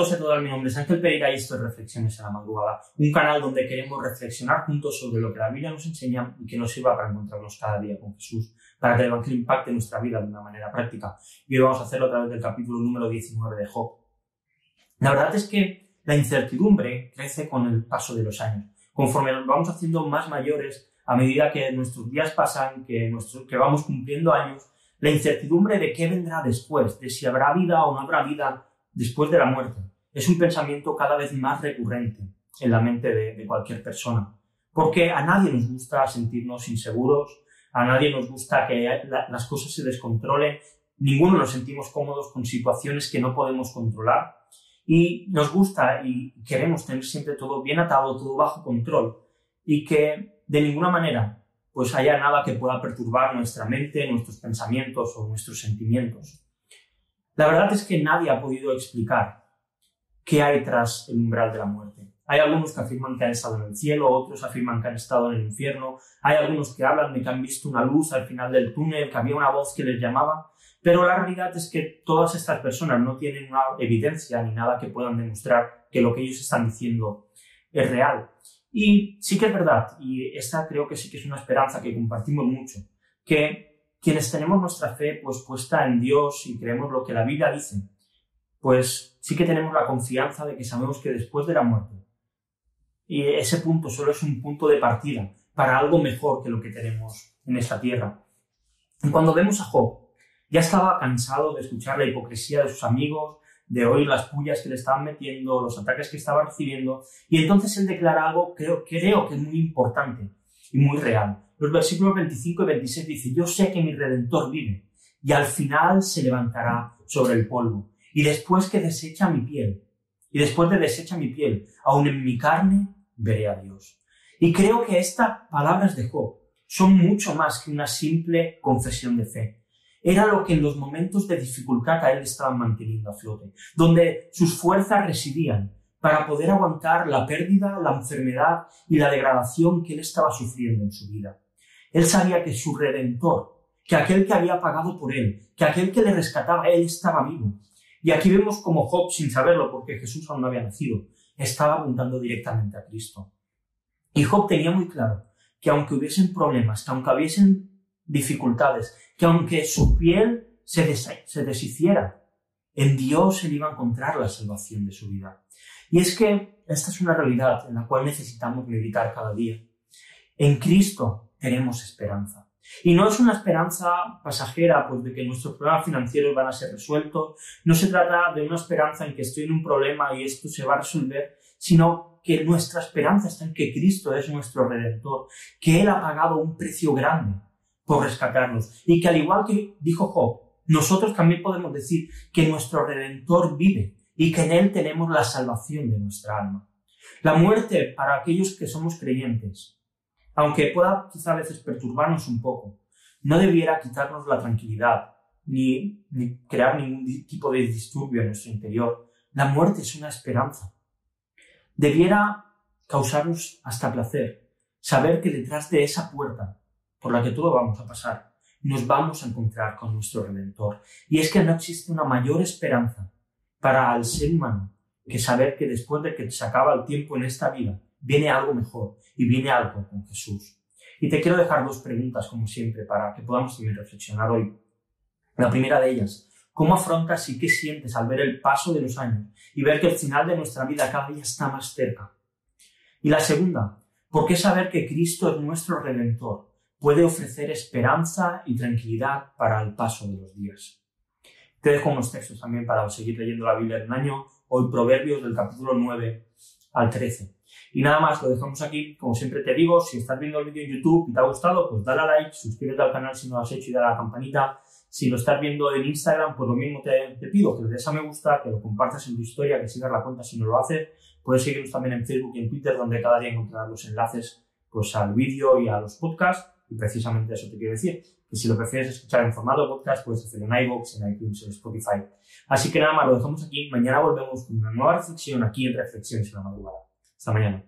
todos y a mi nombre Ángel Pereira y esto es Reflexiones en la Madrugada, un canal donde queremos reflexionar juntos sobre lo que la Biblia nos enseña y que nos sirva para encontrarnos cada día con Jesús, para que el Evangelio impacte nuestra vida de una manera práctica. Y hoy vamos a hacerlo a través del capítulo número 19 de Job. La verdad es que la incertidumbre crece con el paso de los años. Conforme nos vamos haciendo más mayores, a medida que nuestros días pasan, que, que vamos cumpliendo años, la incertidumbre de qué vendrá después, de si habrá vida o no habrá vida, después de la muerte. Es un pensamiento cada vez más recurrente en la mente de, cualquier persona. Porque a nadie nos gusta sentirnos inseguros, a nadie nos gusta que las cosas se descontrolen, ninguno nos sentimos cómodos con situaciones que no podemos controlar y nos gusta y queremos tener siempre todo bien atado, todo bajo control y que de ninguna manera pues haya nada que pueda perturbar nuestra mente, nuestros pensamientos o nuestros sentimientos. La verdad es que nadie ha podido explicar qué hay tras el umbral de la muerte. Hay algunos que afirman que han estado en el cielo, otros afirman que han estado en el infierno, hay algunos que hablan de que han visto una luz al final del túnel, que había una voz que les llamaba, pero la realidad es que todas estas personas no tienen una evidencia ni nada que puedan demostrar que lo que ellos están diciendo es real. Y sí que es verdad, y esta creo que sí que es una esperanza que compartimos mucho, que quienes tenemos nuestra fe pues puesta en Dios y creemos lo que la Biblia dice, pues sí que tenemos la confianza de que sabemos que después de la muerte, y ese punto solo es un punto de partida para algo mejor que lo que tenemos en esta tierra. Y cuando vemos a Job, ya estaba cansado de escuchar la hipocresía de sus amigos, de oír las pullas que le estaban metiendo, los ataques que estaba recibiendo, y entonces él declara algo que creo, creo que es muy importante y muy real los versículos 25 y 26 dice, yo sé que mi redentor vive y al final se levantará sobre el polvo. Y después que desecha mi piel, y después de desecha mi piel, aún en mi carne veré a Dios. Y creo que estas palabras de Job son mucho más que una simple confesión de fe. Era lo que en los momentos de dificultad a él estaban manteniendo a flote, donde sus fuerzas residían para poder aguantar la pérdida, la enfermedad y la degradación que él estaba sufriendo en su vida. Él sabía que su redentor, que aquel que había pagado por él, que aquel que le rescataba, él estaba vivo. Y aquí vemos como Job, sin saberlo, porque Jesús aún no había nacido, estaba apuntando directamente a Cristo. Y Job tenía muy claro que aunque hubiesen problemas, que aunque hubiesen dificultades, que aunque su piel se, se deshiciera, en Dios él iba a encontrar la salvación de su vida. Y es que esta es una realidad en la cual necesitamos meditar cada día. En Cristo tenemos esperanza. Y no es una esperanza pasajera, pues de que nuestros problemas financieros van a ser resueltos. No se trata de una esperanza en que estoy en un problema y esto se va a resolver, sino que nuestra esperanza está en que Cristo es nuestro redentor, que Él ha pagado un precio grande por rescatarnos y que al igual que dijo Job, nosotros también podemos decir que nuestro redentor vive y que en Él tenemos la salvación de nuestra alma. La muerte para aquellos que somos creyentes aunque pueda quizá a veces perturbarnos un poco, no debiera quitarnos la tranquilidad ni, crear ningún tipo de disturbio en nuestro interior. La muerte es una esperanza. Debiera causarnos hasta placer saber que detrás de esa puerta por la que todos vamos a pasar, nos vamos a encontrar con nuestro Redentor. Y es que no existe una mayor esperanza para el ser humano que saber que después de que se acaba el tiempo en esta vida, viene algo mejor y viene algo con Jesús. Y te quiero dejar dos preguntas, como siempre, para que podamos también reflexionar hoy. La primera de ellas, ¿cómo afrontas y qué sientes al ver el paso de los años y ver que el final de nuestra vida cada día está más cerca? Y la segunda, ¿por qué saber que Cristo es nuestro Redentor puede ofrecer esperanza y tranquilidad para el paso de los días? Te dejo unos textos también para seguir leyendo la Biblia en un año, hoy Proverbios del capítulo 9 al 13. Y nada más, lo dejamos aquí. Como siempre te digo, si estás viendo el vídeo en YouTube y te ha gustado, pues dale a like, suscríbete al canal si no lo has hecho y dale a la campanita. Si lo estás viendo en Instagram, pues lo mismo te, pido, que le des a me gusta, que lo compartas en tu historia, que sigas la cuenta si no lo haces. Puedes seguirnos también en Facebook y en Twitter, donde cada día encontrarás los enlaces pues, al vídeo y a los podcasts. Y precisamente eso te quiero decir, que si lo prefieres escuchar en formato podcast, puedes hacerlo en iVoox, en iTunes, en Spotify. Así que nada más, lo dejamos aquí. Mañana volvemos con una nueva reflexión aquí en Reflexiones en la madrugada. Hasta mañana.